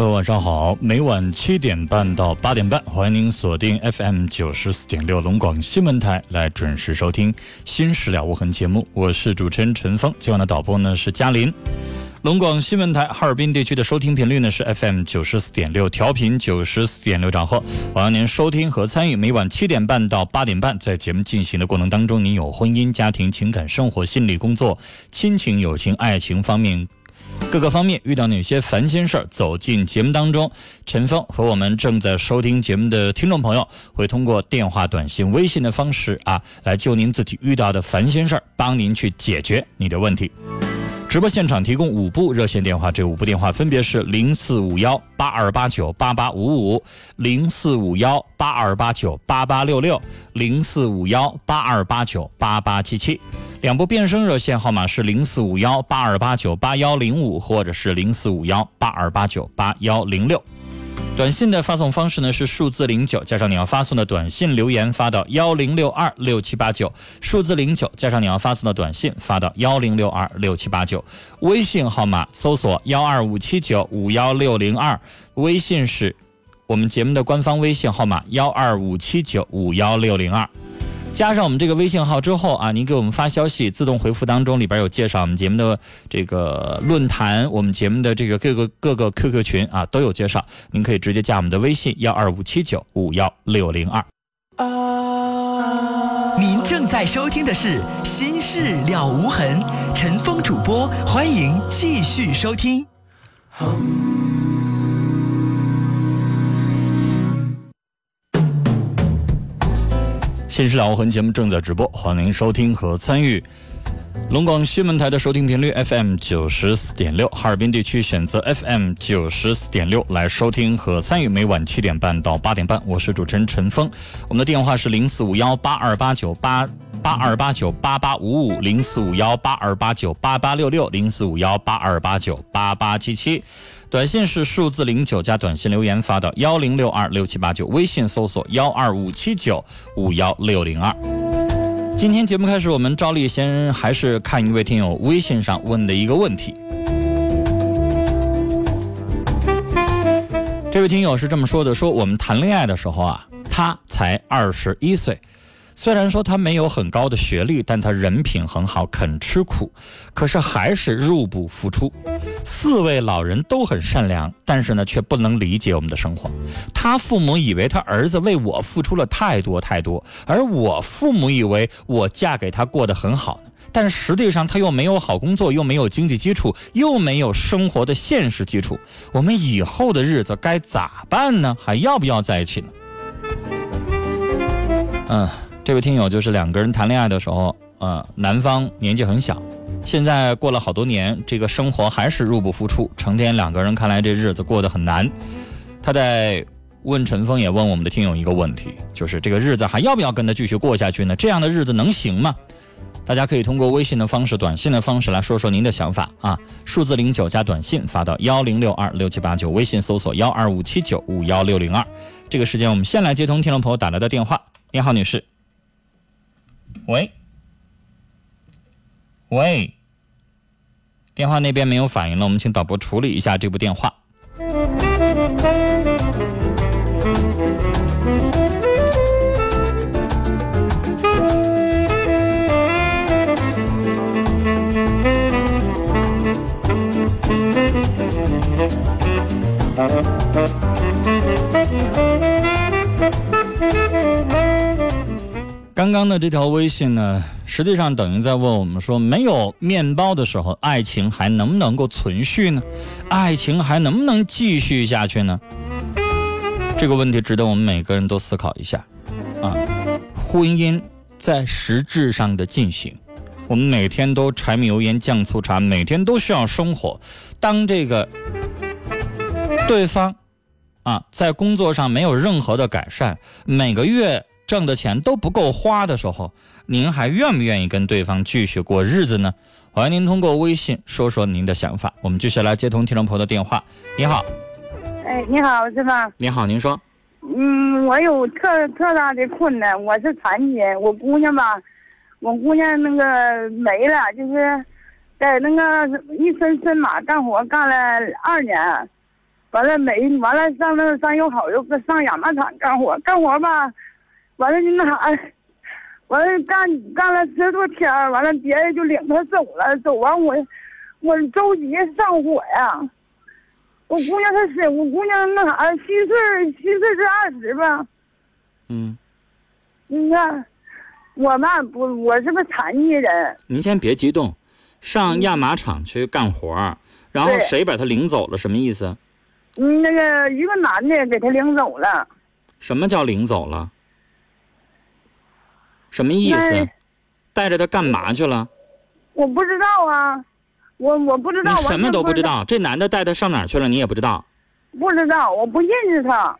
朋友，晚上好！每晚七点半到八点半，欢迎您锁定 FM 九十四点六龙广新闻台来准时收听《新事了无痕》节目。我是主持人陈峰，今晚的导播呢是嘉林。龙广新闻台哈尔滨地区的收听频率呢是 FM 九十四点六，调频九十四点六兆赫。欢迎您收听和参与每晚七点半到八点半，在节目进行的过程当中，您有婚姻、家庭、情感、生活、心理、工作、亲情、友情、爱情方面。各个方面遇到哪些烦心事儿，走进节目当中，陈峰和我们正在收听节目的听众朋友，会通过电话、短信、微信的方式啊，来就您自己遇到的烦心事儿，帮您去解决你的问题。直播现场提供五部热线电话，这五部电话分别是零四五幺八二八九八八五五、零四五幺八二八九八八六六、零四五幺八二八九八八七七。两部变声热线号码是零四五幺八二八九八幺零五，或者是零四五幺八二八九八幺零六。短信的发送方式呢是数字零九加上你要发送的短信留言发到幺零六二六七八九，数字零九加上你要发送的短信发到幺零六二六七八九。微信号码搜索幺二五七九五幺六零二，微信是我们节目的官方微信号码幺二五七九五幺六零二。加上我们这个微信号之后啊，您给我们发消息，自动回复当中里边有介绍我们节目的这个论坛，我们节目的这个各个各个 QQ 群啊都有介绍，您可以直接加我们的微信幺二五七九五幺六零二。您正在收听的是《心事了无痕》，陈峰主播，欢迎继续收听。新事了无痕节目正在直播，欢迎您收听和参与。龙广新闻台的收听频率 FM 九十四点六，哈尔滨地区选择 FM 九十四点六来收听和参与。每晚七点半到八点半，我是主持人陈峰。我们的电话是零四五幺八二八九八八二八九八八五五，零四五幺八二八九八八六六，零四五幺八二八九八八七七。短信是数字零九加短信留言发到幺零六二六七八九，微信搜索幺二五七九五幺六零二。今天节目开始，我们照例先还是看一位听友微信上问的一个问题。这位听友是这么说的：说我们谈恋爱的时候啊，他才二十一岁。虽然说他没有很高的学历，但他人品很好，肯吃苦，可是还是入不敷出。四位老人都很善良，但是呢，却不能理解我们的生活。他父母以为他儿子为我付出了太多太多，而我父母以为我嫁给他过得很好，但实际上他又没有好工作，又没有经济基础，又没有生活的现实基础。我们以后的日子该咋办呢？还要不要在一起呢？嗯。这位听友就是两个人谈恋爱的时候，呃，男方年纪很小，现在过了好多年，这个生活还是入不敷出，成天两个人看来这日子过得很难。他在问陈峰，也问我们的听友一个问题，就是这个日子还要不要跟他继续过下去呢？这样的日子能行吗？大家可以通过微信的方式、短信的方式来说说您的想法啊。数字零九加短信发到幺零六二六七八九，微信搜索幺二五七九五幺六零二。这个时间我们先来接通听众朋友打来的电话。你好，女士。喂，喂，电话那边没有反应了，我们请导播处理一下这部电话。刚刚的这条微信呢，实际上等于在问我们说，没有面包的时候，爱情还能不能够存续呢？爱情还能不能继续下去呢？这个问题值得我们每个人都思考一下。啊，婚姻在实质上的进行，我们每天都柴米油盐酱醋茶，每天都需要生活。当这个对方啊，在工作上没有任何的改善，每个月挣的钱都不够花的时候，您还愿不愿意跟对方继续过日子呢？欢迎您通过微信说说您的想法。我们继续来接通听众朋友的电话。你好，哎，你好，是吧？你好，您说。嗯，我有特特大的困难，我是残疾人，我姑娘吧，我姑娘那个没了，就是在那个一身身马干活干了二年，完了没完了上那上友好又上养马场干活，干活吧，完了那啥，完了干干了十多天，完了别人就领他走了，走完我我着急上火呀。我姑娘她是我姑娘那啥虚岁虚岁是二十吧？嗯，你看我吧不我是个残疾人。您先别激动，上亚麻厂去干活，然后谁把他领走了？什么意思？嗯，那个一个男的给他领走了。什么叫领走了？什么意思？带着他干嘛去了？我不知道啊。我我不知道，你什么都不知道。这男的带他上哪儿去了？你也不知道。不知道，我不认识他。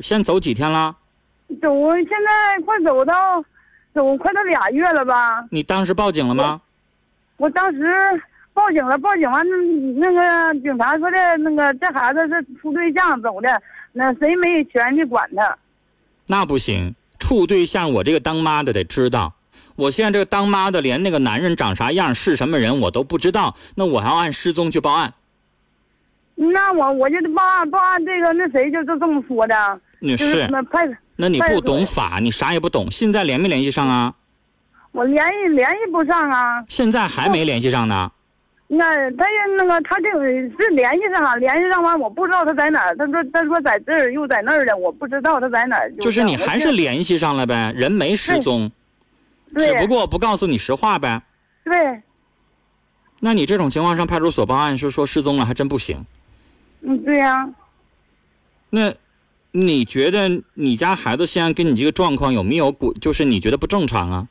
先走几天了？走，现在快走到，走快到俩月了吧？你当时报警了吗？我当时报警了，报警完，那个警察说的，那个这孩子是处对象走的，那谁没权利管他？那不行，处对象，我这个当妈的得知道。我现在这个当妈的连那个男人长啥样是什么人我都不知道，那我还要按失踪去报案。那我我就报案报案，这个那谁就就这么说的。你是那派那你不懂法，你啥也不懂。现在联没联系上啊？我联系联系不上啊。现在还没联系上呢。那他也那个他这个是联系上了，联系上完我不知道他在哪儿。他说他说在这儿又在那儿的，我不知道他在哪儿。就是你还是联系上了呗，人没失踪。只不过不告诉你实话呗。对。那你这种情况上派出所报案是说失踪了，还真不行。嗯，对呀。那，你觉得你家孩子现在跟你这个状况有没有过？就是你觉得不正常啊？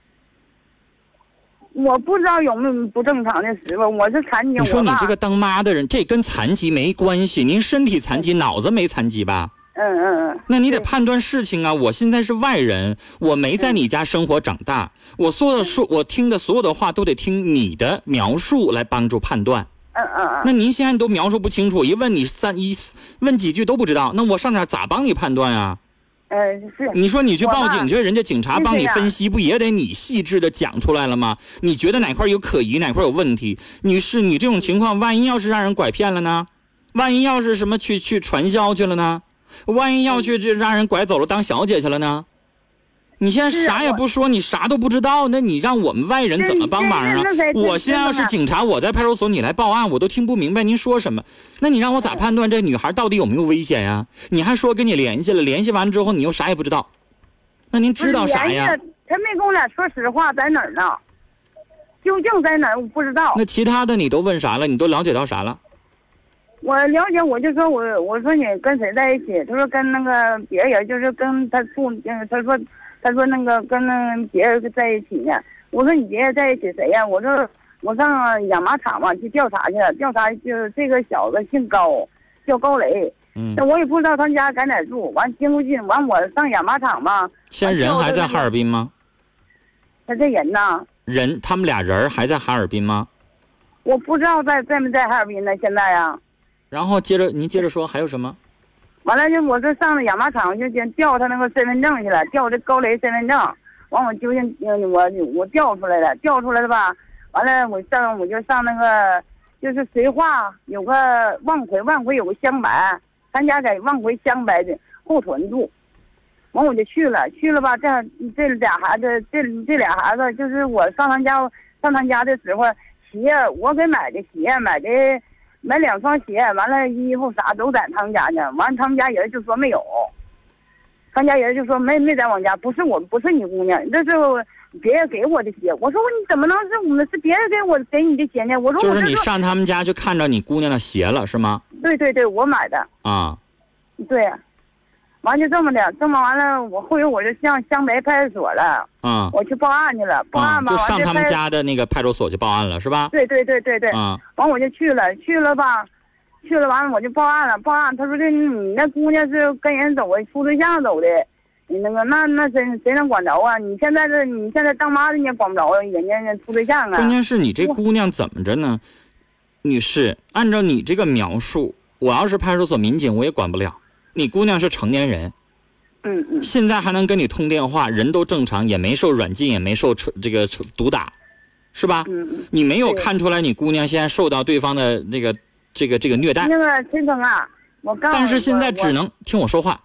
我不知道有没有不正常的时候。我是残疾。你说你这个当妈的人，这跟残疾没关系。您身体残疾，脑子没残疾吧？嗯嗯嗯，那你得判断事情啊！我现在是外人，我没在你家生活长大，我说的说，我听的所有的话都得听你的描述来帮助判断。嗯嗯嗯。那您现在都描述不清楚，一问你三一问几句都不知道，那我上哪咋帮你判断啊？呃，是。你说你去报警去，人家警察帮你分析，不也得你细致的讲出来了吗？你觉得哪块有可疑，哪块有问题？你是，你这种情况，万一要是让人拐骗了呢？万一要是什么去去传销去了呢？万一要去这让人拐走了当小姐去了呢？你现在啥也不说，你啥都不知道，那你让我们外人怎么帮忙啊？我现在要是警察，我在派出所，你来报案，我都听不明白您说什么。那你让我咋判断这女孩到底有没有危险呀？你还说跟你联系了，联系完之后你又啥也不知道，那您知道啥呀？他没跟我俩说实话，在哪儿呢？究竟在哪儿？我不知道。那其他的你都问啥了？你都了解到啥了？我了解，我就说我我说你跟谁在一起？他说跟那个别人，就是跟他处，他说他说那个跟那别人在一起呢。我说你别人在一起谁呀？我说我上养马场嘛去调查去了，调查就是这个小子姓高，叫高雷。嗯。那我也不知道他家在哪住。完经过近，完我上养马场嘛。现在人还在哈尔滨吗？他这人呢？人，他们俩人还在哈尔滨吗？我不知道在在没在哈尔滨呢，现在呀。然后接着您接着说，还有什么？完了就我这上了养马场，就先调他那个身份证去了，调这高雷身份证。完我究竟我我调出来了，调出来了吧？完了我上我就上那个就是绥化有个望奎，望奎有个乡白，咱家在望奎乡白的后屯住。完我就去了，去了吧？这这俩孩子，这这俩孩子就是我上他家上他家的时候，鞋我给买的鞋买的。买两双鞋，完了衣服啥都在他们家呢。完了他们家人就说没有，他们家人就说没没在我们家，不是我不是你姑娘，这是别人给我的鞋。我说我你怎么能是我们是别人给我给你的鞋呢？我说就是你上他们家就看着你姑娘的鞋了是吗？对对对，我买的。啊，对，完就这么的，这么完了，我后来我就向湘北派出所了，啊我去报案去了，报啊，案吧，就上他们家的那个派出所去报案了是吧？对对对对对，啊，完我就去了，去了吧，去了完了我就报案了，报案他说这你那姑娘是跟人走的，处对象走的，你那个那那谁谁能管着啊？你现在这你现在当妈的你也管不着啊，人家人处对象啊关。键是你这姑娘怎么着呢？女士，按照你这个描述，我要是派出所民警，我也管不了。你姑娘是成年人，嗯嗯，现在还能跟你通电话，人都正常，也没受软禁，也没受这个毒打，是吧？你没有看出来你姑娘现在受到对方的这个这个这个虐待，那个陈峰啊，我告诉，但是现在只能听我说话。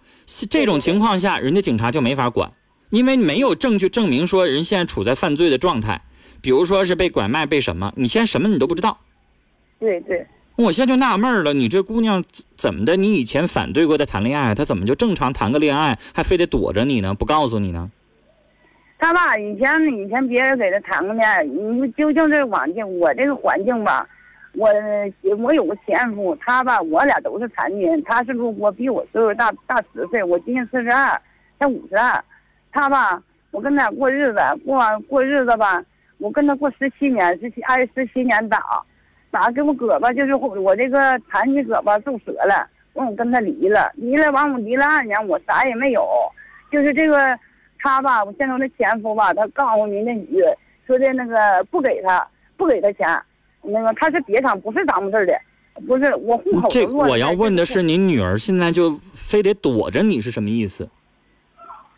这种情况下，人家警察就没法管，因为没有证据证明说人现在处在犯罪的状态，比如说是被拐卖，被什么，你现在什么你都不知道。对对，我现在就纳闷了，你这姑娘怎么的？你以前反对过她谈恋爱，她怎么就正常谈个恋爱，还非得躲着你呢？不告诉你呢？他吧，以前以前别人给他谈过恋爱，你究竟这环境，我这个环境吧，我我有个前夫，他吧，我俩都是残疾人，他是路过，比我岁数大大十岁，我今年四十二，他五十二，他吧，我跟他过日子，过完过日子吧，我跟他过十七年，十七挨十七年打，打给我胳膊就是我这个残疾胳膊受折了，完我跟他离了，离了完我离了二年，我啥也没有，就是这个。他吧，我现在我那前夫吧，他告诉民政局说的那个不给他，不给他钱，那个他是别厂，不是咱们这儿的，不是我户口这我要问的是，您女儿现在就非得躲着你是什么意思？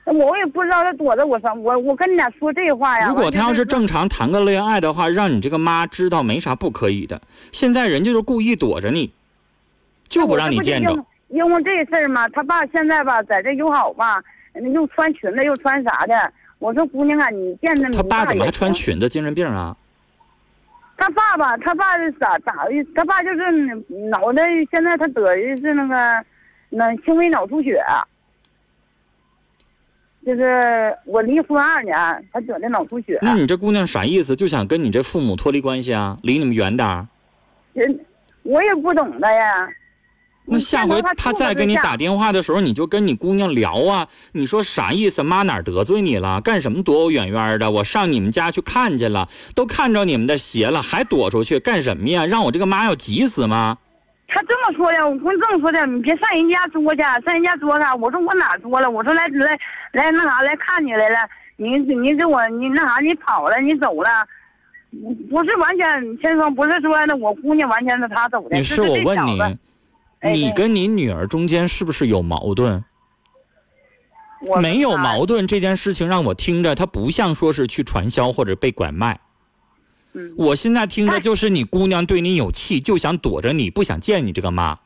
这我也不知道他躲着我啥，我我跟你俩说这话呀。如果他要是正常谈个恋爱的话，让你这个妈知道没啥不可以的。现在人家就是故意躲着你，就不让你见着。。因为这事儿嘛，他爸现在吧在这友好吧，又穿裙子又穿啥的。我说姑娘啊，你见着他爸怎么还穿裙？子？精神病啊？他爸爸，他爸是咋咋的？他爸就是脑袋现在他得的是那个，那轻微脑出血。就是我离婚二年，他得的脑出血。那你这姑娘啥意思？就想跟你这父母脱离关系啊？离你们远点儿？人我也不懂的呀。那下回他再给你打电话的时候，你就跟你姑娘聊啊。你说啥意思？妈哪得罪你了？干什么躲我远远的？我上你们家去看去了，都看着你们的鞋了，还躲出去干什么呀？让我这个妈要急死吗？他这么说的，我跟这么说的，你别上人家桌去，上人家桌干？我说我哪桌了？我说来来来那啥来看你来了，你你给我你那啥你跑了你走了，不是完全先生不是说那我姑娘完全是他走的。你是，我问你，哎你跟你女儿中间是不是有矛盾？没有矛盾这件事情让我听着，他不像说是去传销或者被拐卖。嗯，我现在听着就是你姑娘对你有气，就想躲着你，不想见你这个妈。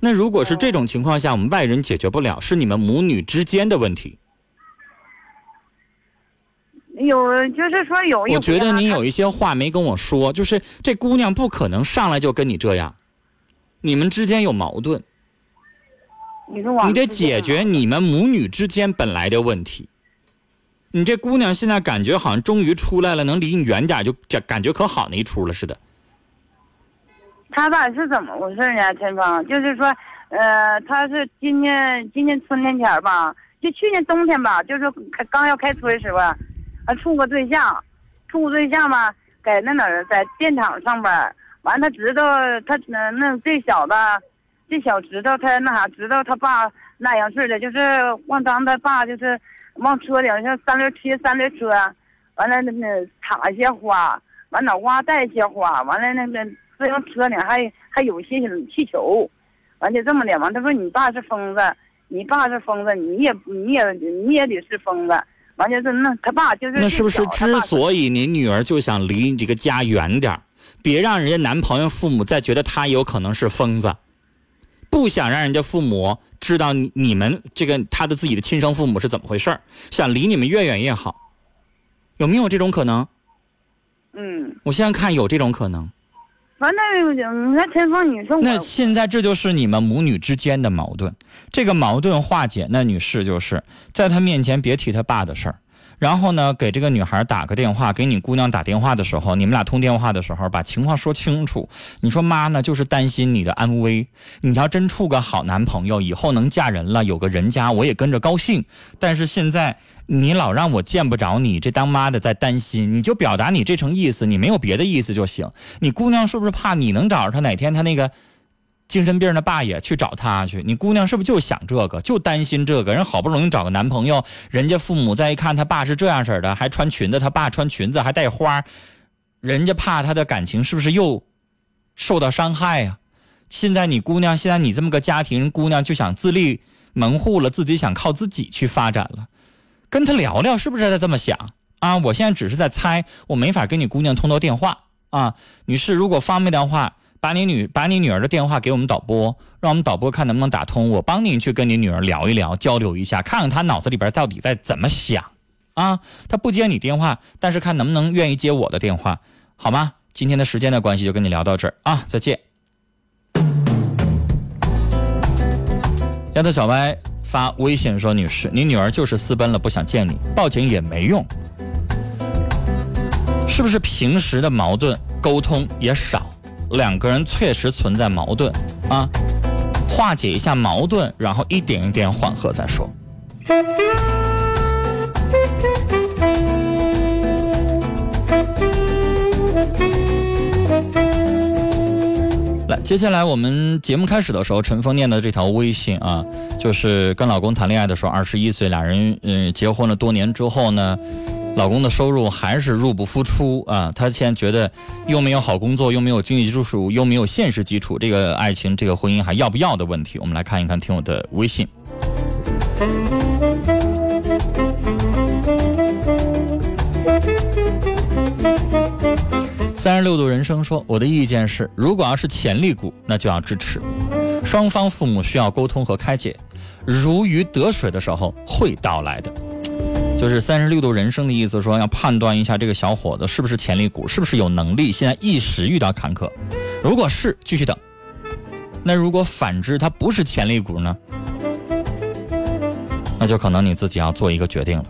那如果是这种情况下，我们外人解决不了，是你们母女之间的问题。有，就是说有一。我觉得你有一些话没跟我说，就是这姑娘不可能上来就跟你这样，你们之间有矛盾。你得解决你们母女之间本来的问题。你这姑娘现在感觉好像终于出来了，能离你远点，就感觉可好那一出了似的。他吧是怎么回事呢？陈芳，就是说，呃，他是今年今年春天前吧，就去年冬天吧，就是刚要开春时候，他处个对象，处个对象吧，在那哪儿，在电厂上班。完，他知道他那那这小子，这小子知道他那啥，知道他爸那样式的，就是往当他爸就是往车顶像三轮贴三轮车，完了那那插一些花，完脑瓜带一些花，完了那个。自行车里，还还有些气球，完就这么的。完，他说你爸是疯子，你爸是疯子，你也你也你也得是疯子。完就是那他爸就是那是不是之所以你女儿就想离你这个家远点别让人家男朋友父母再觉得他有可能是疯子，不想让人家父母知道你们这个他的自己的亲生父母是怎么回事想离你们越远越好，有没有这种可能？嗯，我现在看有这种可能。那现在这就是你们母女之间的矛盾，这个矛盾化解，那女士就是在他面前别提他爸的事儿，然后呢，给这个女孩打个电话，给你姑娘打电话的时候，你们俩通电话的时候，把情况说清楚。你说妈呢，就是担心你的安危。你要真处个好男朋友，以后能嫁人了，有个人家，我也跟着高兴。但是现在你老让我见不着你，这当妈的在担心，你就表达你这层意思，你没有别的意思就行。你姑娘是不是怕你能找着她？哪天她那个？精神病的爸也去找他去，你姑娘是不是就想这个，就担心这个？人好不容易找个男朋友，人家父母再一看他爸是这样式的，还穿裙子，他爸穿裙子还带花，人家怕他的感情是不是又受到伤害呀？现在你姑娘，现在你这么个家庭姑娘就想自立门户了，自己想靠自己去发展了，跟他聊聊，是不是在这么想啊？我现在只是在猜，我没法跟你姑娘通到电话啊，女士，如果方便的话。把你女把你女儿的电话给我们导播，让我们导播看能不能打通。我帮您去跟你女儿聊一聊，交流一下，看看她脑子里边到底在怎么想啊。她不接你电话，但是看能不能愿意接我的电话，好吗？今天的时间的关系，就跟你聊到这儿啊，再见。丫头小歪发微信说：“女士，你女儿就是私奔了，不想见你，报警也没用，是不是平时的矛盾沟通也少？”两个人确实存在矛盾啊，化解一下矛盾，然后一点一点缓和再说。来，接下来我们节目开始的时候，陈峰念的这条微信啊，就是跟老公谈恋爱的时候，二十一岁，俩人嗯结婚了多年之后呢。老公的收入还是入不敷出啊！她现在觉得又没有好工作，又没有经济基础，又没有现实基础，这个爱情、这个婚姻还要不要的问题？我们来看一看听友的微信。三十六度人生说：“我的意见是，如果要是潜力股，那就要支持。双方父母需要沟通和开解，如鱼得水的时候会到来的。”就是三十六度人生的意思，说要判断一下这个小伙子是不是潜力股，是不是有能力。现在一时遇到坎坷，如果是继续等，那如果反之他不是潜力股呢？那就可能你自己要做一个决定了。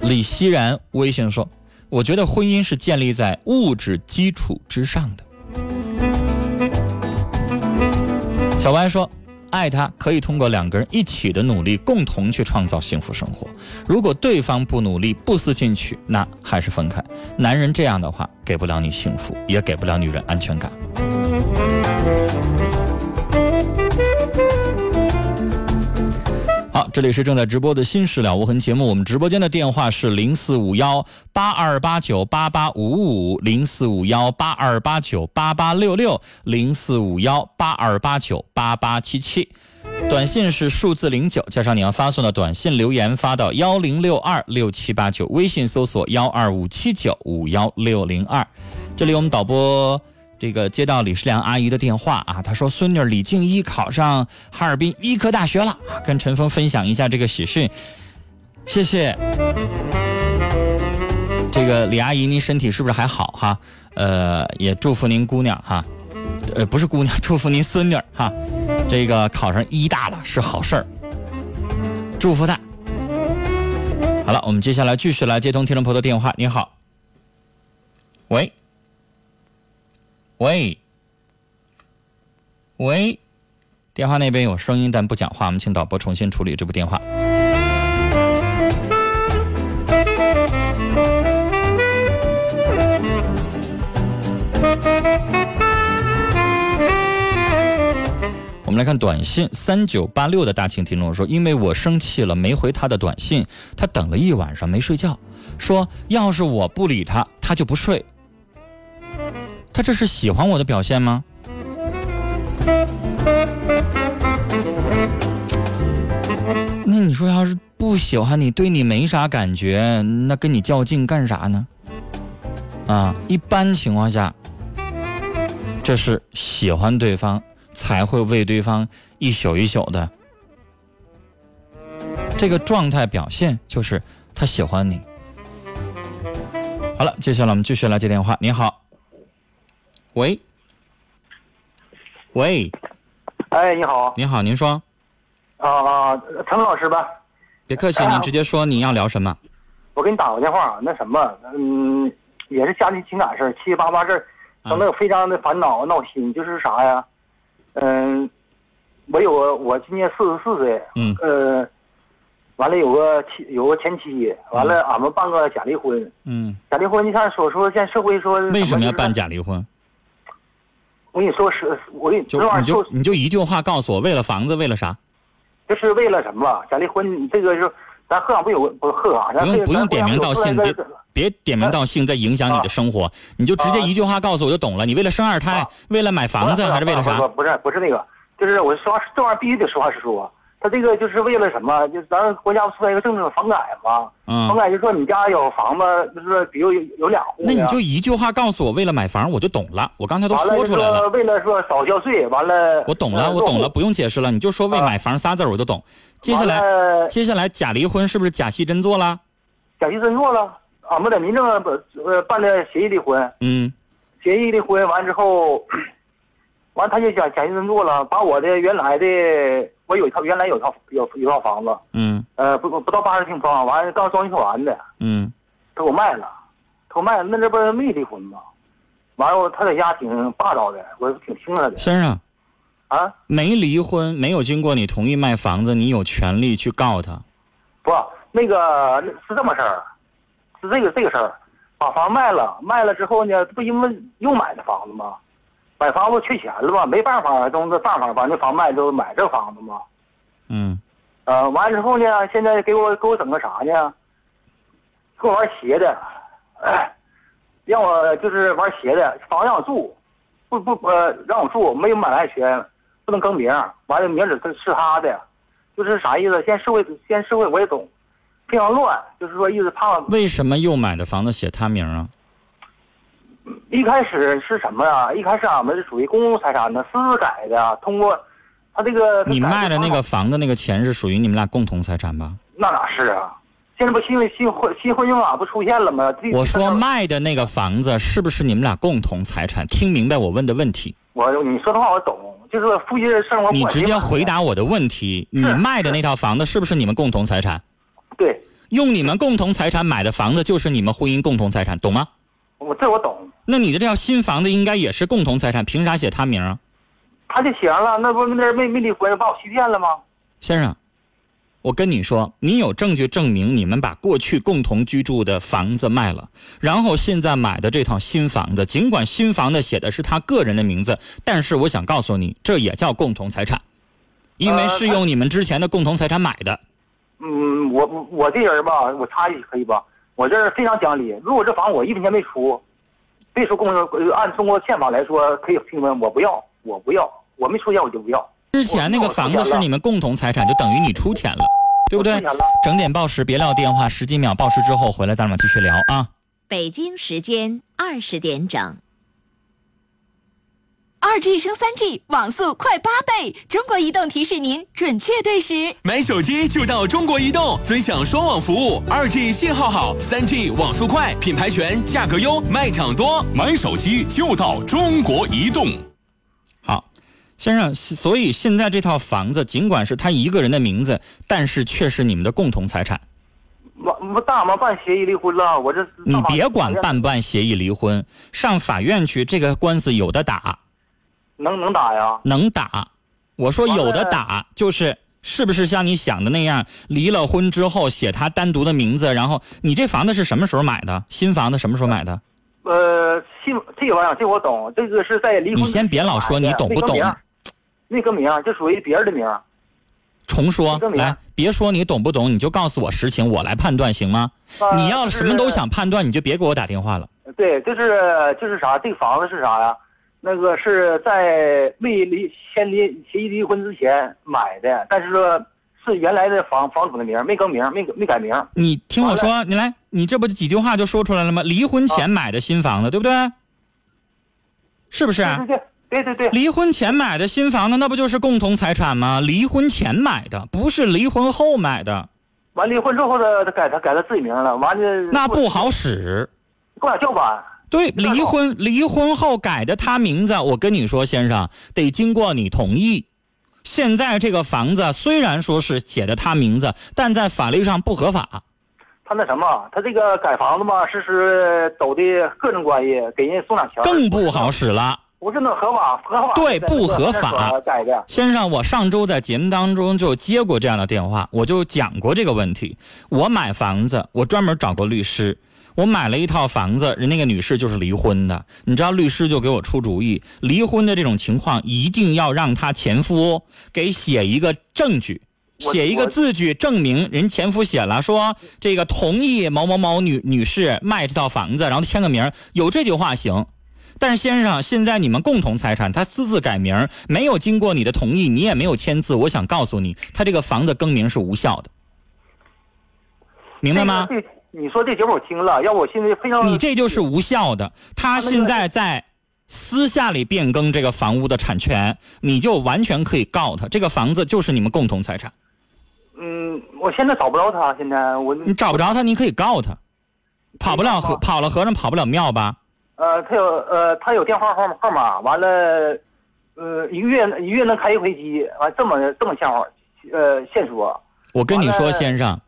李熙然微信说：“我觉得婚姻是建立在物质基础之上的。”小歪说。爱他可以通过两个人一起的努力，共同去创造幸福生活。如果对方不努力、不思进取，那还是分开。男人这样的话，给不了你幸福，也给不了女人安全感。好，这里是正在直播的《新事了无痕》节目，我们直播间的电话是零四五幺八二八九八八五五零四五幺八二八九八八六六零四五幺八二八九八八七七，短信是数字零九加上你要发送的短信留言发到幺零六二六七八九，微信搜索幺二五七九五幺六零二，这里我们导播。这个接到李世良阿姨的电话啊，她说孙女李静一考上哈尔滨医科大学了，跟陈峰分享一下这个喜讯，谢谢。这个李阿姨，您身体是不是还好哈？呃，也祝福您姑娘哈，呃，不是姑娘，祝福您孙女哈，这个考上医大了是好事儿，祝福她。好了，我们接下来继续来接通听众朋友的电话，你好，喂。喂，喂，电话那边有声音但不讲话，我们请导播重新处理这部电话。我们来看短信，三九八六的大庆听众说：“因为我生气了，没回他的短信，他等了一晚上没睡觉，说要是我不理他，他就不睡。”他这是喜欢我的表现吗？那你说，要是不喜欢你，对你没啥感觉，那跟你较劲干啥呢？啊，一般情况下，这是喜欢对方才会为对方一宿一宿的。这个状态表现就是他喜欢你。好了，接下来我们继续来接电话。你好。喂，喂，哎，你好，你好，您说，啊啊，陈老师吧，别客气，您直接说您要聊什么。我给你打个电话，那什么，嗯，也是家庭情感事儿，七七八八事儿，整的非常的烦恼闹心，就是啥呀？嗯，我有个我今年四十四岁，嗯。呃，完了有个妻有个前妻，完了俺们办个假离婚，嗯，假离婚你看所说现在社会说为什么要办假离婚？我跟你说是，我跟你说你就你就一句话告诉我，为了房子，为了啥？就是为了什么？想离婚，你这个是咱鹤岗不有不是鹤岗，咱不用不用点名道姓，别别点名道姓，再影响你的生活，你就直接一句话告诉我就懂了。你为了生二胎啊，为了买房子，还是为了啥？不不是不是那个，就是我说话这玩意儿必须得实话实说。他这个就是为了什么？就是咱国家不出来一个政策房改吗？嗯房改就说你家有房子，就是比如有有两户那你就一句话告诉我，为了买房，我就懂了。我刚才都说出来了说，为了说少交税，完了我懂了，呃我懂了，不用解释了，你就说为啊买房仨字儿我就懂。接下来接下来假离婚是不是假戏真做了？假戏真做了，俺们在民政呃办的协议离婚，嗯协议离婚完之后，完他就想假戏真做了，把我的原来的我有一套原来有套有有套房子，嗯呃不不到八十平方，完了刚装修完的，嗯他给我卖了，他给我卖了，那这不是没离婚吗？完了他在家挺霸道的，我挺听他的先生，啊，没离婚，没有经过你同意卖房子，你有权利去告他。不那个是这么事儿，是这个这个事儿，把房卖了，卖了之后呢，这不因为又买的房子吗？买房子缺钱了吧？没办法，都是办法把那房卖之后买这房子嘛。嗯呃，完了之后呢，现在给我给我整个啥呢？给我玩邪的，哎，让我就是玩邪的，房让我住，不不呃让我住，没有买卖权，不能更名，完了名字是是他的，就是啥意思？现在社会现在社会我也懂，非常乱，就是说意思怕为什么又买的房子写他名啊？一开始是什么呀？一开始俺们是属于公共财产的，私自改的，通过他这个你卖的那个房子那个钱是属于你们俩共同财产吧？那哪是啊？现在不新新婚新婚姻法不出现了吗？我说卖的那个房子是不是你们俩共同财产？听明白我问的问题，我你说的话我懂，就是夫妻生活你直接回答我的问题。你卖的那套房子是不是你们共同财产？对，用你们共同财产买的房子就是你们婚姻共同财产，懂吗？我这我懂。那你的这套新房子应该也是共同财产，凭啥写他名啊？他就写完了，那不那没没离婚，把我欺骗了吗？先生，我跟你说，你有证据证明你们把过去共同居住的房子卖了，然后现在买的这套新房子，尽管新房子写的是他个人的名字，但是我想告诉你，这也叫共同财产，因为呃是用你们之前的共同财产买的。嗯，我我我这人吧，我插一句可以吧？我这人非常讲理，如果这房我一分钱没出，别说公呃按中国宪法来说可以平分，我不要，我不要，我没出钱我就不要。之前那个房子是你们共同财产，就等于你出钱了，对不对？整点报时，别撂电话，十几秒报时之后回来，咱俩继续聊啊。北京时间二十点整。二 G 升三 G，网速快八倍！中国移动提示您准确对时。买手机就到中国移动，尊享双网服务，二 G 信号好，三 G 网速快，品牌全，价格优，卖场多。买手机就到中国移动。好，先生，所以现在这套房子尽管是他一个人的名字，但是却是你们的共同财产。我我大妈办协议离婚了，我这你别管办不办协议离婚，上法院去，这个官司有的打，能能打呀？能打。我说有的打，就是是不是像你想的那样，离了婚之后写他单独的名字，然后你这房子是什么时候买的？新房子什么时候买的？呃，新这个玩意儿这我懂，这个是在离婚你先别老说你懂不懂，那个名儿这属于别人的名儿。重说这个来，别说你懂不懂，你就告诉我实情，我来判断行吗？呃你要什么都想判断，你就别给我打电话了。对，就是就是啥，这个房子是啥呀？那个是在未离先离协议离婚之前买的，但是说是原来的房房主的名，没更名，没没改名。你听我说，你来，你这不几句话就说出来了吗？离婚前买的新房子，对不对？是不是？对对对对对对，离婚前买的新房子，那不就是共同财产吗？离婚前买的，不是离婚后买的，完离婚之后的他改他改他自己名了，完了那不好使。给我俩叫板。对，离婚离婚后改的他名字，我跟你说，先生得经过你同意。现在这个房子虽然说是写的他名字，但在法律上不合法。他那什么，他这个改房子嘛，是是走的个人关系，给人送点钱，更不好使了。不是那合法，合法对不合法改的。先生，我上周在节目当中就接过这样的电话，我就讲过这个问题。我买房子，我专门找过律师。我买了一套房子，人那个女士就是离婚的。你知道，律师就给我出主意，离婚的这种情况一定要让她前夫给写一个证据，写一个字据证明人前夫写了，说这个同意某某某女女士卖这套房子，然后签个名，有这句话行。但是先生，现在你们共同财产，他私自改名，没有经过你的同意，你也没有签字。我想告诉你，他这个房子更名是无效的，明白吗？你说这节目我听了，要不我现在非常……你这就是无效的。他现在在私下里变更这个房屋的产权，你就完全可以告他。这个房子就是你们共同财产。嗯，我现在找不着他，现在我你找不着他，你可以告他。跑不了和跑了和尚跑不了庙吧？呃，他有呃，他有电话号号码，完了，呃，一个月一个月能开一回机，完这么这么像话，呃，线索。我跟你说，先生。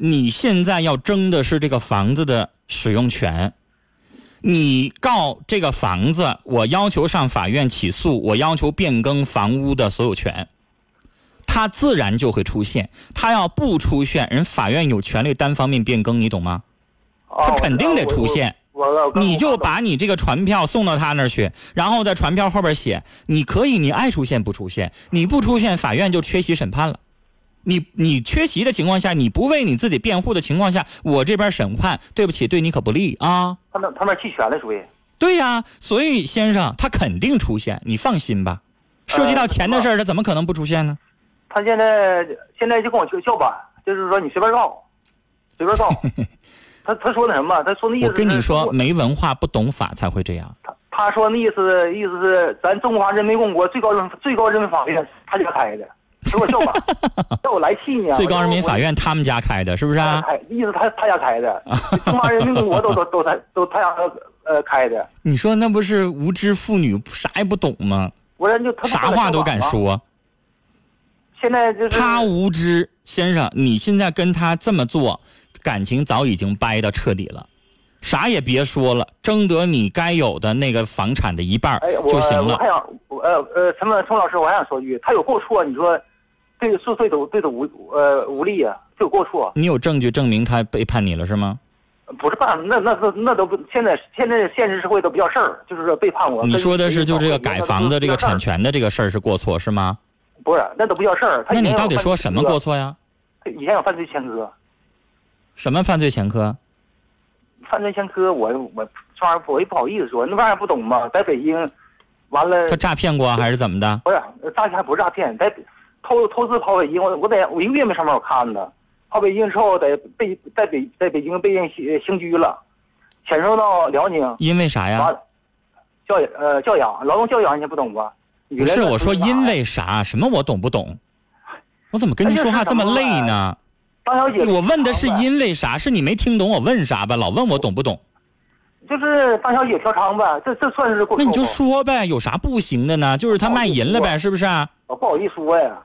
你现在要争的是这个房子的使用权，你告这个房子，我要求上法院起诉，我要求变更房屋的所有权，它自然就会出现。他要不出现，人法院有权利单方面变更，你懂吗？他肯定得出现。你就把你这个传票送到他那儿去，然后在传票后边写，你可以，你爱出现不出现，你不出现，法院就缺席审判了。你你缺席的情况下，你不为你自己辩护的情况下，我这边审判，对不起，对你可不利啊。他那他那弃权了，属于。对呀，所以先生他肯定出现，你放心吧。涉及到钱的事儿，他怎么可能不出现呢？他现在现在就跟我叫叫板，就是说你随便告，随便告。他他说那什么？他说那意思。我跟你说，没文化不懂法才会这样。他他说那意思意思是，咱中华人民共和国最高人最高人民法院他家开的。给我叫吧，叫我来气呢。最高人民法院他们家开的，是不是啊？意思他他家开的，中华人民共和国都都都他都他家呃开的。你说那不是无知妇女啥也不懂吗？我人就啥话都敢说。现在就是他无知，先生，你现在跟他这么做，感情早已经掰的彻底了，啥也别说了，争得你该有的那个房产的一半就行了。我还想，呃呃，陈文陈老师，我还想说句，他有过错，你说。对，是对的，对的无呃无力啊，就有过错。你有证据证明他背叛你了是吗？不是叛，那那那那都不，现在现在现实社会都不叫事儿，就是说背叛我。你说的是就这个改房子这个产权的这个事儿是过错是吗？不是，那都不叫事儿。那你到底说什么过错呀？以前有犯罪前科。什么犯罪前科？犯罪前科，我我这玩意儿我也不好意思说，那玩意儿不懂嘛，在北京，完了。他诈骗过还是怎么的？不是诈骗，不是诈骗，在。偷偷自跑北京，我我在我一个月没上班，我看的，跑北京之后在被在北在北京被人刑刑拘了，遣送到辽宁。因为啥呀？教呃教养劳动教养你不懂吧？不是我说因为啥？什么我懂不懂？我怎么跟你说话这么累呢？张小姐，我问的是因为啥？是你没听懂我问啥吧？老问我懂不懂？就是张小姐嫖娼呗，这这算是过那你就说呗，有啥不行的呢？就是他卖淫了呗，是不是？我不好意思说呀。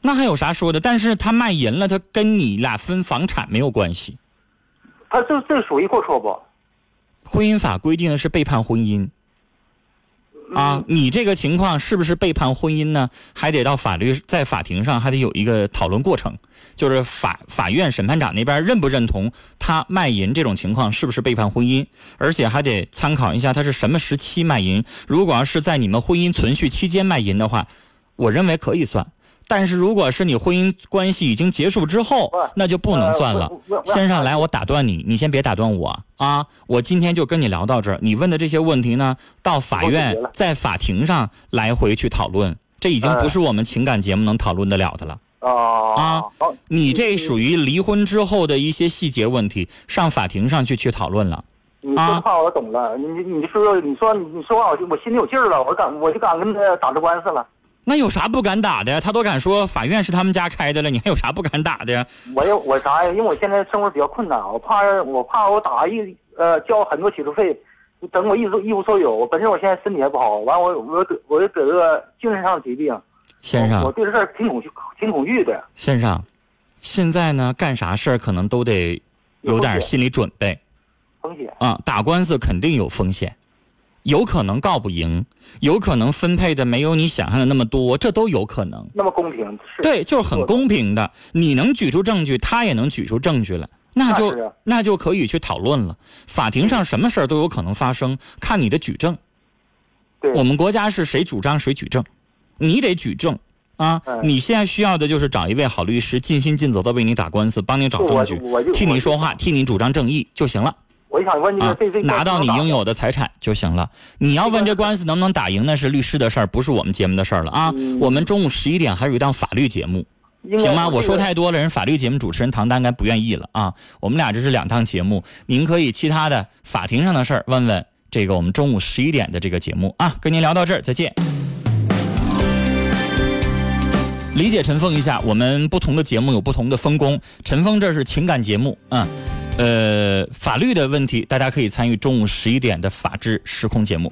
那还有啥说的？但是他卖淫了，他跟你俩分房产没有关系。他这这属于过错不？婚姻法规定的是背叛婚姻。啊，你这个情况是不是背叛婚姻呢？还得到法律在法庭上还得有一个讨论过程，就是法法院审判长那边认不认同他卖淫这种情况是不是背叛婚姻，而且还得参考一下他是什么时期卖淫。如果要是在你们婚姻存续期间卖淫的话，我认为可以算。但是如果是你婚姻关系已经结束之后，那就不能算了。先生，来，我打断你，你先别打断我啊！我今天就跟你聊到这儿。你问的这些问题呢，到法院在法庭上来回去讨论，这已经不是我们情感节目能讨论得了的了。啊，你这属于离婚之后的一些细节问题，上法庭上去去讨论了。你说话我懂了，你你说你说你说话我就我心里有劲儿了，我敢我就敢跟他打这官司了。那有啥不敢打的呀？他都敢说法院是他们家开的了，你还有啥不敢打的呀？我要我啥呀？因为我现在生活比较困难，我怕我怕我打一呃交很多起诉费，等我一无一无所有。我本身我现在身体还不好，完我我得我得得个精神上的疾病。先生，我对这事儿挺恐惧，挺恐惧的。先生，现在呢，干啥事儿可能都得有点心理准备。风险啊，打官司肯定有风险，有可能告不赢，有可能分配的没有你想象的那么多，这都有可能。那么公平是？对，就是很公平的。你能举出证据，他也能举出证据来，那就那就可以去讨论了。法庭上什么事儿都有可能发生，看你的举证。对，我们国家是谁主张谁举证，你得举证啊！你现在需要的就是找一位好律师，尽心尽责的为你打官司，帮你找证据，替你说话，替你主张正义就行了。我想问啊，拿到你应有的财产就行了。你要问这官司能不能打赢，那是律师的事儿，不是我们节目的事儿了啊。我们中午十一点还有一档法律节目，行吗？我说太多了，人法律节目主持人唐丹该不愿意了啊。我们俩这是两档节目，您可以其他的法庭上的事儿问问。这个我们中午十一点的这个节目啊，跟您聊到这儿，再见。理解陈峰一下，我们不同的节目有不同的分工。陈峰这是情感节目啊，呃，法律的问题大家可以参与中午十一点的法治时空节目。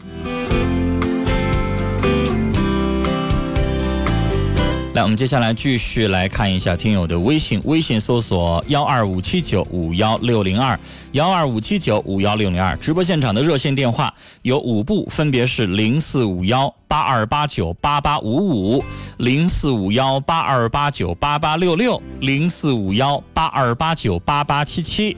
来，我们接下来继续来看一下听友的微信，微信搜索幺二五七九五幺六零二幺二五七九五幺六零二。直播现场的热线电话有五部，分别是零四五幺八二八九八八五五、零四五幺八二八九八八六六、零四五幺八二八九八八七七。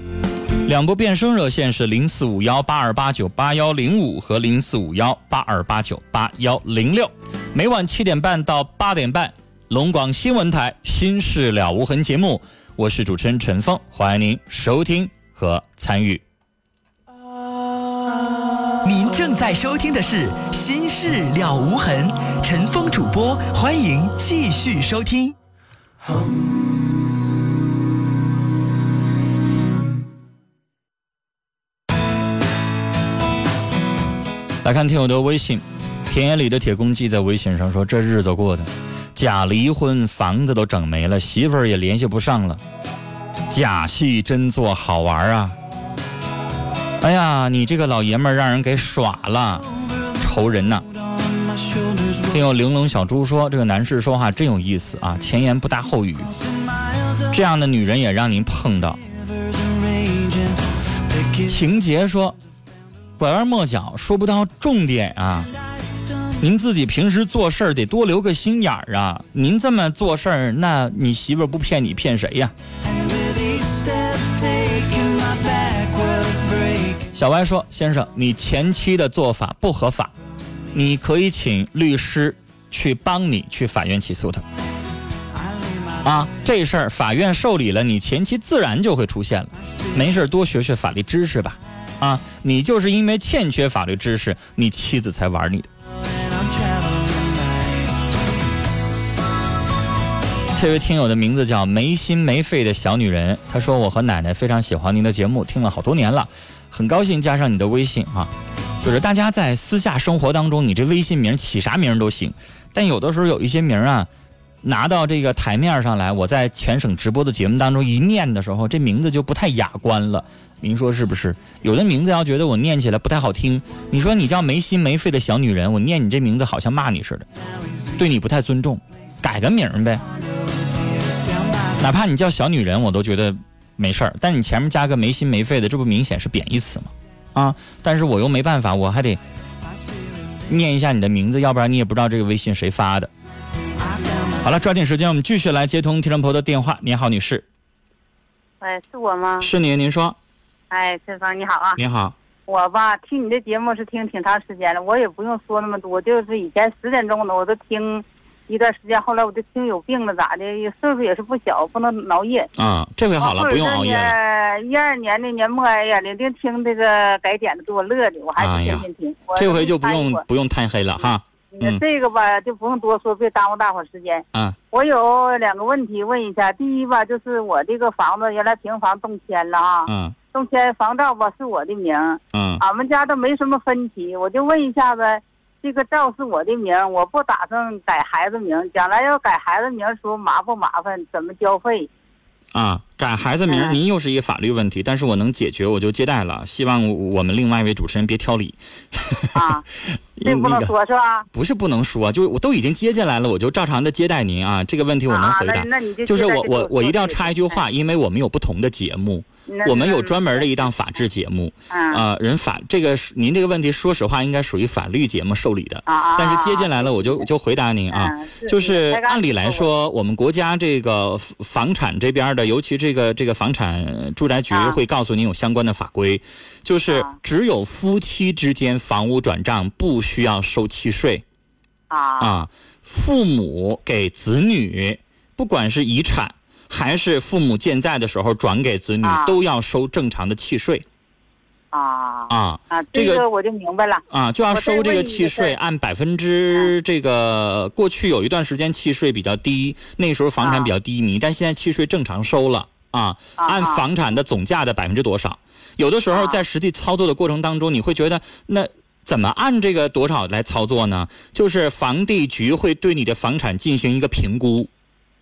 两部变声热线是零四五幺八二八九八幺零五和零四五幺八二八九八幺零六。每晚七点半到八点半。龙广新闻台《心事了无痕》节目，我是主持人陈峰，欢迎您收听和参与。您正在收听的是《心事了无痕》，陈峰主播，欢迎继续收听。来看听友的微信，田野里的铁公鸡在微信上说：“这日子过的。”假离婚，房子都整没了，媳妇儿也联系不上了，假戏真做好玩儿啊！哎呀，你这个老爷们儿让人给耍了，愁人呐！听有玲珑小猪说，这个男士说话真有意思啊，前言不搭后语，这样的女人也让您碰到。情节说，拐弯抹角，说不到重点啊。您自己平时做事儿得多留个心眼儿啊！您这么做事儿，那你媳妇儿不骗你骗谁呀？小歪说：“先生，你前妻的做法不合法，你可以请律师去帮你去法院起诉他。啊，这事儿法院受理了，你前妻自然就会出现了。没事多学学法律知识吧。啊，你就是因为欠缺法律知识，你妻子才玩你的。”这位听友的名字叫没心没肺的小女人，她说：“我和奶奶非常喜欢您的节目，听了好多年了，很高兴加上你的微信啊。就是大家在私下生活当中，你这微信名起啥名都行，但有的时候有一些名啊，拿到这个台面上来，我在全省直播的节目当中一念的时候，这名字就不太雅观了。您说是不是？有的名字要觉得我念起来不太好听，你说你叫没心没肺的小女人，我念你这名字好像骂你似的，对你不太尊重，改个名呗。”哪怕你叫小女人，我都觉得没事儿。但你前面加个没心没肺的，这不明显是贬义词吗？啊！但是我又没办法，我还得念一下你的名字，要不然你也不知道这个微信谁发的。好了，抓紧时间，我们继续来接通听众朋友的电话。你好，女士。喂，是我吗？是您，您说。哎，陈芳，你好啊。你好。我吧，听你的节目是听挺长时间了，我也不用说那么多，就是以前十点钟的我都听。一段时间，后来我就听有病了，咋的？岁数也是不小，不能熬夜。啊，这回好了，不用熬夜了。一二年的年末，哎呀，领丁听这个改点的，给我乐的，我还是天天听。这回就不用不用贪黑了哈。嗯，这个吧就不用多说，别耽误大伙时间。嗯。我有两个问题问一下，第一吧，就是我这个房子原来平房动迁了啊。嗯。动迁房照吧是我的名。嗯。俺们家都没什么分歧，我就问一下子。这个照是我的名，我不打算改孩子名。将来要改孩子名时候麻不麻烦？怎么交费？啊，改孩子名您又是一个法律问题，但是我能解决，我就接待了。希望我们另外一位主持人别挑理。啊，这不能说是吧？不是不能说，就是我都已经接进来了，我就照常的接待您啊。这个问题我能回答。就就是我我我我一定要插一句话，因为我们有不同的节目，我们有专门的一档法制节目。嗯啊，人法这个是您这个问题，说实话应该属于法律节目受理的。啊，但是接进来了，我就就回答您啊，嗯就是按理来说，我们国家这个房房产这边的，尤其这个这个房产住宅局啊。会告诉您有相关的法规，就是啊。只有夫妻之间房屋转账不需要收契税。啊。啊，父母给子女，不管是遗产还是父母健在的时候转给子女，啊。都要收正常的契税。啊。啊。啊，这个我就明白了。啊，就要收这个契税，按百分之这个过去有一段时间契税比较低，那时候房产比较低迷，但现在契税正常收了啊，按房产的总价的百分之多少？有的时候啊在实际操作的过程当中，你会觉得那。怎么按这个多少来操作呢？就是房地局会对你的房产进行一个评估，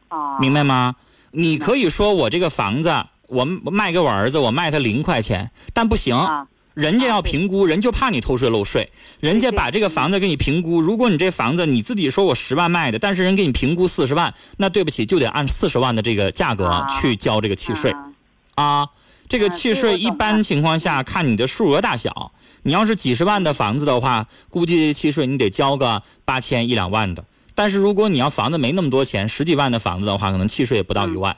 啊，明白吗？你可以说我这个房子我卖给我儿子，我卖他零块钱，但不行，啊人家要评估，人就怕你偷税漏税，人家把这个房子给你评估。如果你这房子你自己说我十万卖的，但是人给你评估四十万，那对不起，就得按四十万的这个价格啊去交这个契税啊啊。这个啊契税一般情况下看你的数额大小，你要是几十万的房子的话，估计契税你得交个八千一两万的。但是如果你要房子没那么多钱，十几万的房子的话，可能契税也不到一万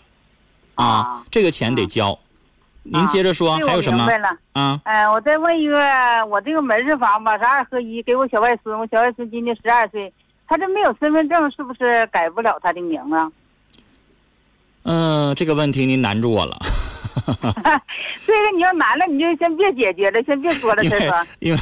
啊啊，这个钱得交。您接着说，还有什么明白了。啊？哎，我再问一个，我这个门市房吧是二合一，给我小外孙，我小外孙今年十二岁，他这没有身份证，是不是改不了他的名啊？嗯，这个问题您难住我了。这个你要难了，你就先别解决了，先别说了，再说。因为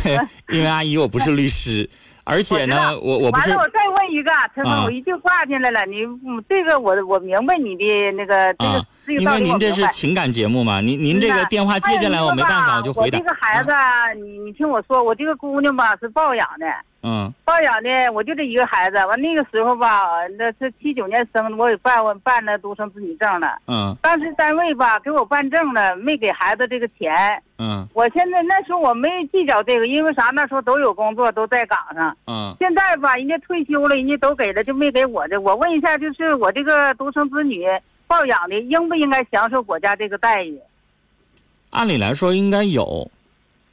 因为阿姨我不是律师，而且呢，我我不是完了，我再问一个，陈啊峰，我一句话进来了，你嗯这个我我明白你的那个这个这个道理我为您这是。情感节目嘛，您您这个电话接进来，我没办法，我就回答我这。个孩子，你你听我说，我这个姑娘吧是抱养的，嗯抱养的，我就这一个孩子。完那个时候吧，那是七九年生的，我也办我办了独生子女证了。嗯当时单位吧给我办证了，没给孩子这个钱。嗯我现在那时候我没计较这个，因为啥？那时候都有工作，都在岗上。嗯现在吧，人家退休了，人家都给了，就没给我的。我问一下，就是我这个独生子女抱养的，应不应该享受国家这个待遇？按理来说应该有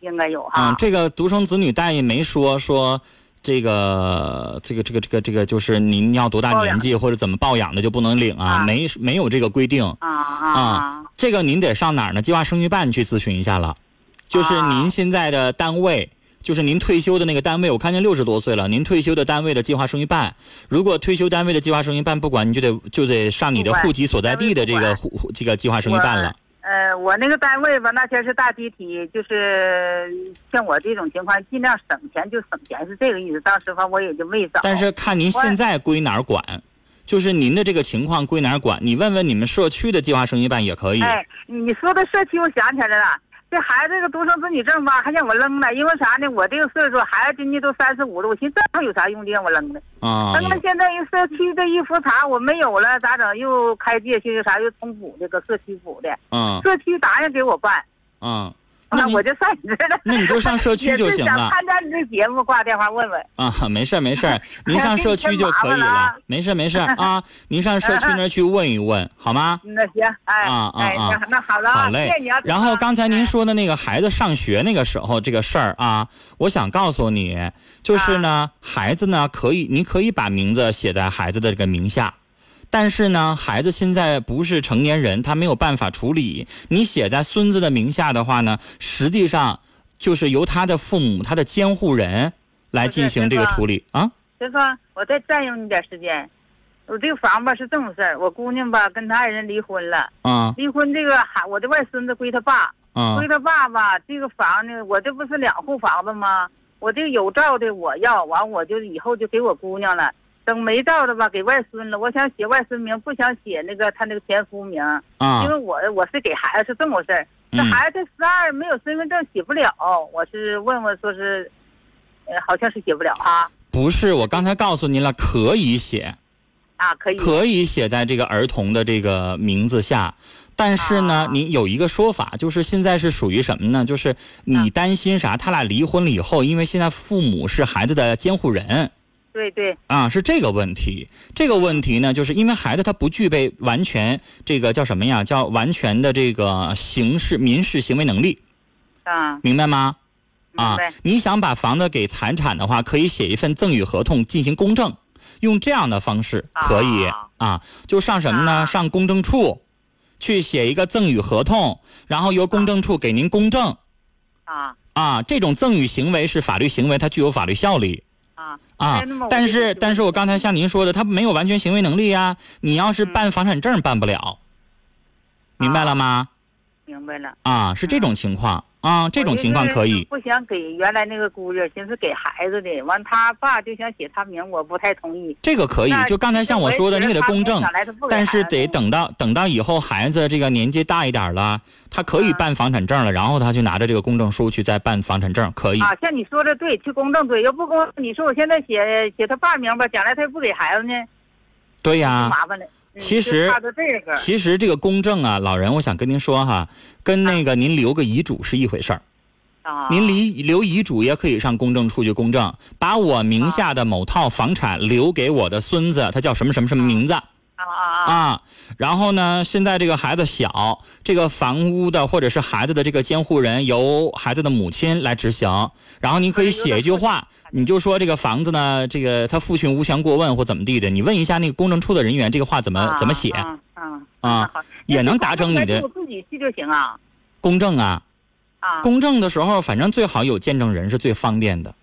应该有哈。啊，这个独生子女待遇没说说。这个这个这个这个这个就是您要多大年纪或者怎么抱养的就不能领啊，啊没没有这个规定。啊啊啊，这个您得上哪儿呢？计划生育办去咨询一下了。就是啊您现在的单位，就是您退休的那个单位，我看见六十多岁了，您退休的单位的计划生育办，如果退休单位的计划生育办不管，你就得就得上你的户籍所在地的这个户户这个计划生育办了。呃，我那个单位吧，那天是大集体，就是像我这种情况，尽量省钱就省钱，是这个意思。当时吧，我也就没找。但是看您现在归哪儿管，就是您的这个情况归哪儿管，你问问你们社区的计划生育办也可以。哎，你说的社区，我想起来了。这孩子这个独生子女证吧，还让我扔了，因为啥呢？我这个岁数，孩子今年都三十五了，我寻思这还有啥用的，让我扔了。啊，扔了现在社区这一复查我没有了，咋整？又开借去啥又重补的，搁社区补的，嗯社区答应给我办，嗯，那我就上你这儿了。那你就上社区就行了想参加你这节目，挂电话问问。啊，没事儿没事儿，您上社区就可以了没事儿没事儿啊，您上社区那去问一问，好吗？那行，哎，哎，啊啊啊那那好了啊，好嘞。然后刚才您哎说的那个孩子上学那个时候这个事儿啊，我想告诉你，就是呢，孩子呢可以，你可以把名字写在孩子的这个名下。但是呢，孩子现在不是成年人，他没有办法处理。你写在孙子的名下的话呢，实际上就是由他的父母、他的监护人来进行这个处理啊。陈芳，我再占用你点时间。我这个房吧是这么事儿，我姑娘吧跟她爱人离婚了，啊离婚这个孩我的外孙子归他爸，啊归他爸吧，这个房呢，我这不是两户房子吗？我这个有照的我要，完我就以后就给我姑娘了。等没到的吧，给外孙了。我想写外孙名，不想写那个他那个前夫名，啊因为我我是给孩子是这么回事儿。这嗯孩子十二没有身份证写不了，我是问问说是，呃，好像是写不了啊。不是，我刚才告诉您了，可以写，啊，可以。可以写在这个儿童的这个名字下，但是呢，啊你有一个说法，就是现在是属于什么呢？就是你担心啥？他俩离婚了以后，因为现在父母是孩子的监护人对对啊，是这个问题。这个问题呢，就是因为孩子他不具备完全这个叫什么呀？叫完全的这个刑事民事行为能力，啊，明白吗？啊，你想把房子给财产的话，可以写一份赠与合同进行公证，用这样的方式可以啊啊，就上什么呢？啊上公证处去写一个赠与合同，然后由公证处给您公证啊啊。这种赠与行为是法律行为，它具有法律效力啊啊。但是但是我刚才像您说的，他没有完全行为能力呀。你要是嗯办房产证办不了，明白了吗？明白了。啊，是这种情况啊，这种情况可以。不想给原来那个姑爷，寻思给孩子的，完他爸就想写他名，我不太同意。这个可以，就刚才像我说的，你给他公证，但是得等到等到以后孩子这个年纪大一点了，他可以啊办房产证了，然后他就拿着这个公证书去再办房产证，可以。啊，像你说的对，去公证对，要不公，你说我现在写写他爸名吧，将来他又不给孩子呢，对呀、麻烦了。嗯其实其实这个公证啊，老人，我想跟您说哈，跟那个您留个遗嘱是一回事儿。啊，您离留遗嘱也可以上公证处去公证，把我名下的某套房产留给我的孙子，他叫什么什么什么名字。啊啊啊啊，然后呢，现在这个孩子小，这个房屋的或者是孩子的这个监护人由孩子的母亲来执行。然后您可以写一句话，你就说这个房子呢，这个他父亲无权过问或怎么地的，你问一下那个公证处的人员，这个话怎么怎么写啊啊啊也能达成你的我自己去就行啊公证啊。啊。公证的时候，反正最好有见证人是最方便的。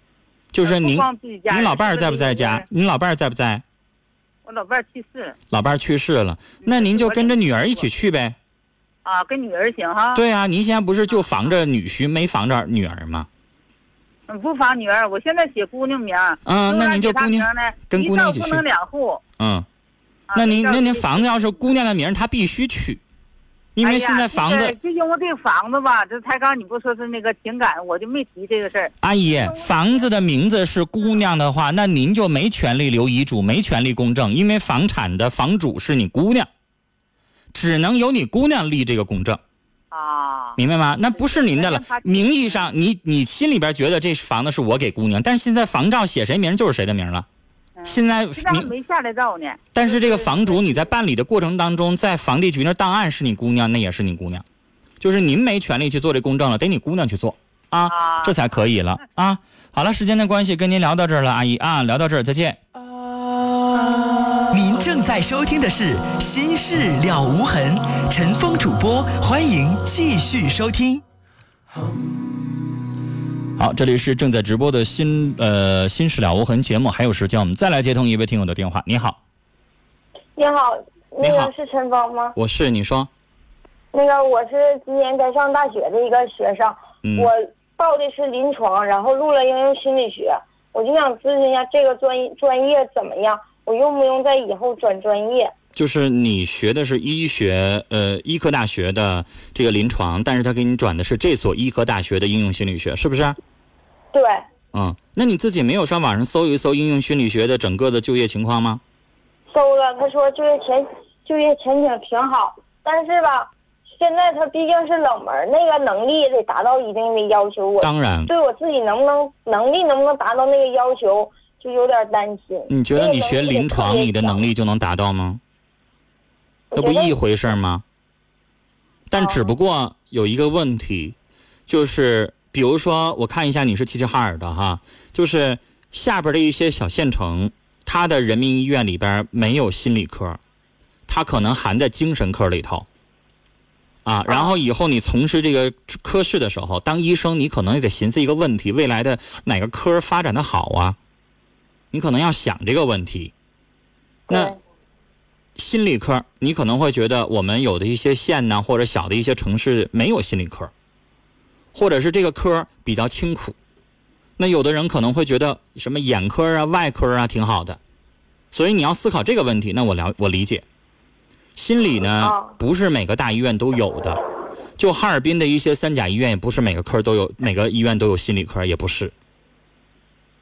就是您您老伴儿在不在家是？您老伴儿在不在？我老伴儿去世了老伴儿去世了，那您就跟着女儿一起去呗。啊，跟女儿行哈。对啊，您现在不是就防着女婿，没防着女儿吗？嗯，不防女儿，我现在写姑娘名儿。嗯那您就姑娘跟姑娘一起去不能两户。嗯，啊那您那您房子要是姑娘的名，她必须取，因为现在房子、这个就因为这个房子吧，这才刚你不说是那个情感，我就没提这个事儿。阿姨，房子的名字是姑娘的话，那您就没权利留遗嘱，没权利公证，因为房产的房主是你姑娘，只能由你姑娘立这个公证，啊，明白吗？那不是您的了名义上你你心里边觉得这房子是我给姑娘，但是现在房照写谁名就是谁的名了。现在现在还你没下来照呢。但是这个房主你在办理的过程当中，在房地局那档案是你姑娘，那也是你姑娘，就是您没权利去做这公证了，得你姑娘去做啊，啊这才可以了啊。好了，时间的关系，跟您聊到这儿了，阿姨啊，聊到这儿，再见。您正在收听的是《心事了无痕》，陈峰主播，欢迎继续收听。好，这里是正在直播的新呃《新事了无痕》节目，还有时间，我们再来接通一位听友的电话。你好，你好，那个是陈芳吗？我是你说，那个我是今年该上大学的一个学生，嗯我报的是临床，然后录了应用心理学，我就想咨询一下这个专专业怎么样？我用不用在以后转专业？就是你学的是医学，呃，医科大学的这个临床，但是他给你转的是这所医科大学的应用心理学，是不是？对，嗯，那你自己没有上网上搜一搜应用心理学的整个的就业情况吗？搜了，他说就业前就业前景挺好，但是吧，现在他毕竟是冷门，那个能力也得达到一定的要求。我当然对我自己能不能能力能不能达到那个要求，就有点担心。你觉得你学临床，你的能力？力就能达到吗？那不一回事吗？但只不过有一个问题，就是比如说，我看一下你是齐齐哈尔的哈，就是下边的一些小县城，它的人民医院里边没有心理科，它可能含在精神科里头。啊，然后以后你从事这个科室的时候，当医生，你可能也得寻思一个问题：未来的哪个科发展的好啊？你可能要想这个问题。那对心理科，你可能会觉得我们有的一些县呢，或者小的一些城市没有心理科，或者是这个科比较清苦。那有的人可能会觉得什么眼科啊、外科啊挺好的，所以你要思考这个问题。那我了我理解，心理呢哦不是每个大医院都有的，就哈尔滨的一些三甲医院也不是每个科都有，每个医院都有心理科也不是，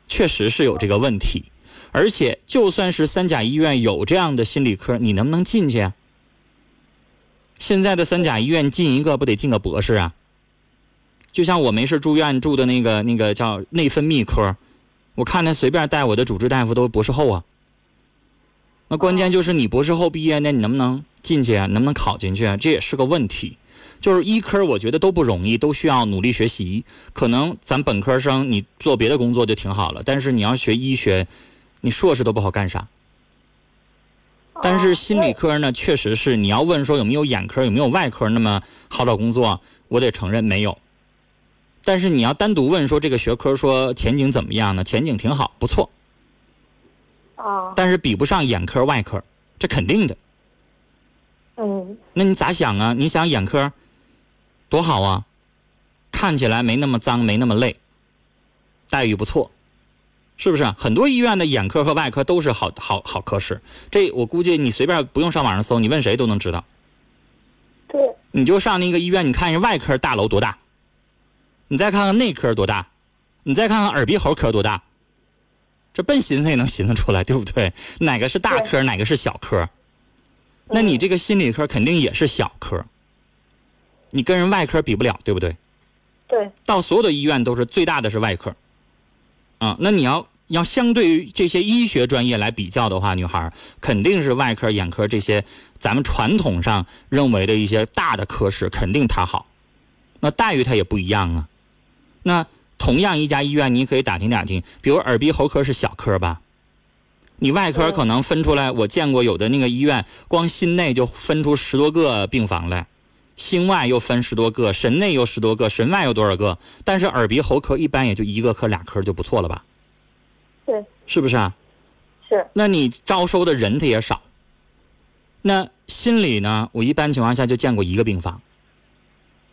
确实是有这个问题。而且就算是三甲医院有这样的心理科，你能不能进去啊？现在的三甲医院进一个不得进个博士啊？就像我没事住院住的那个那个叫内分泌科，我看那随便带我的主治大夫都博士后啊。那关键就是你博士后毕业呢，你能不能进去啊？能不能考进去啊？这也是个问题。就是医科，我觉得都不容易，都需要努力学习。可能咱本科生你做别的工作就挺好了，但是你要学医学，你硕士都不好干啥。但是心理科呢，确实是你要问说有没有眼科、有没有外科那么好找工作，我得承认没有。但是你要单独问说这个学科说前景怎么样呢？前景挺好，不错。啊。但是比不上眼科、外科，这肯定的。嗯。那你咋想啊？你想眼科多好啊，看起来没那么脏，没那么累，待遇不错。是不是很多医院的眼科和外科都是好好好科室？这我估计你随便不用上网上搜，你问谁都能知道。对。你就上那个医院，你看人外科大楼多大，你再看看内科多大，你再看看耳鼻喉科多大，这笨寻思也能寻思出来，对不对？哪个是大科，哪个是小科？那你这个心理科肯定也是小科，你跟人外科比不了，对不对？对。到所有的医院都是最大的是外科。啊，那你要要相对于这些医学专业来比较的话，女孩肯定是外科、眼科这些咱们传统上认为的一些大的科室，肯定它好。那待遇它也不一样啊。那同样一家医院，你可以打听打听，比如耳鼻喉科是小科吧？你外科可能分出来，我见过有的那个医院，光心内就分出十多个病房来，心外又分十多个，神内又十多个，神外有多少个？但是耳鼻喉科一般也就一个科、俩科就不错了吧？对，是不是啊？是。那你招收的人他也少。那心理呢？我一般情况下就见过一个病房。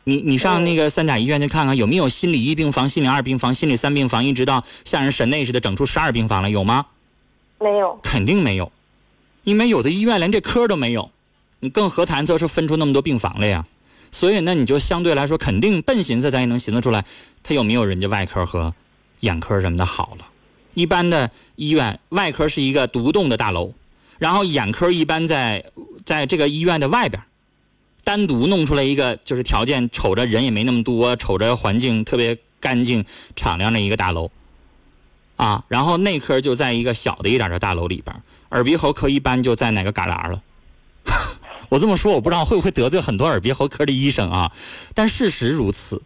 你你上那个三甲医院去看看，有没有心理一病房、心理二病房、心理三病房，一直到像人神内似的整出十二病房了，有吗？没有。肯定没有，因为有的医院连这科都没有，你更何谈这是分出那么多病房了呀？所以那你就相对来说，肯定笨寻思咱也能寻思出来，他有没有人家外科和眼科什么的好了。一般的医院外科是一个独栋的大楼，然后眼科一般在在这个医院的外边，单独弄出来一个，就是条件瞅着人也没那么多，瞅着环境特别干净敞亮的一个大楼，啊，然后内科就在一个小的一点的大楼里边，耳鼻喉科一般就在哪个旮旯了。我这么说，我不知道会不会得罪很多耳鼻喉科的医生啊，但事实如此。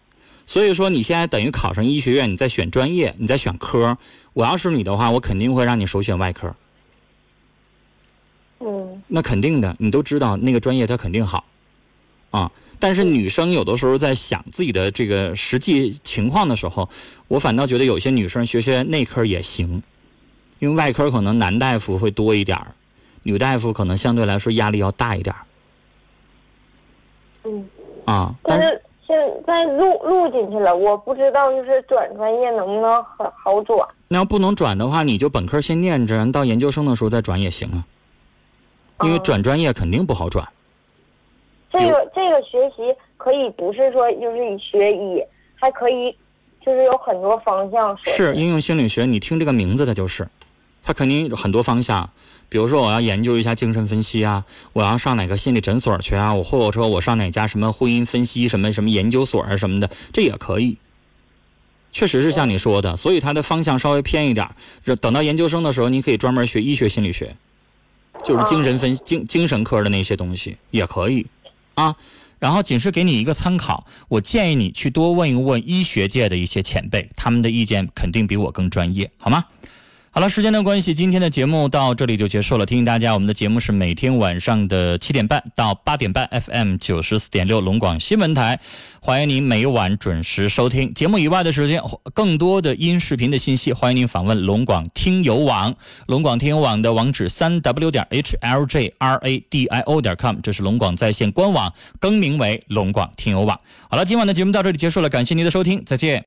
所以说，你现在等于考上医学院，你在选专业，你在选科。我要是你的话，我肯定会让你首选外科。嗯。那肯定的，你都知道那个专业它肯定好，啊。但是女生有的时候在想自己的这个实际情况的时候，我反倒觉得有些女生学学内科也行，因为外科可能男大夫会多一点女大夫可能相对来说压力要大一点嗯。啊，但是。现在录录进去了，我不知道就是转专业能不能很好转。那要不能转的话，你就本科先念着，到研究生的时候再转也行啊。因为转专业肯定不好转。这个这个学习可以不是说就是以学医，还可以就是有很多方向。是应用心理学，你听这个名字它就是，它肯定有很多方向。比如说，我要研究一下精神分析啊，我要上哪个心理诊所去啊？我或者说我上哪家什么婚姻分析什么什么研究所啊什么的，这也可以。确实是像你说的，所以它的方向稍微偏一点。等到研究生的时候，你可以专门学医学心理学，就是精神分精精神科的那些东西也可以啊。然后仅是给你一个参考，我建议你去多问一问医学界的一些前辈，他们的意见肯定比我更专业，好吗？好了，时间的关系，今天的节目到这里就结束了。提醒大家，我们的节目是每天晚上的七点半到八点半，FM 九十四点六龙广新闻台，欢迎您每晚准时收听。节目以外的时间，更多的音视频的信息，欢迎您访问龙广听友网。龙广听友网的网址三 w 点 h l j r a d i o 点 com，这是龙广在线官网，更名为龙广听友网。好了，今晚的节目到这里结束了，感谢您的收听，再见。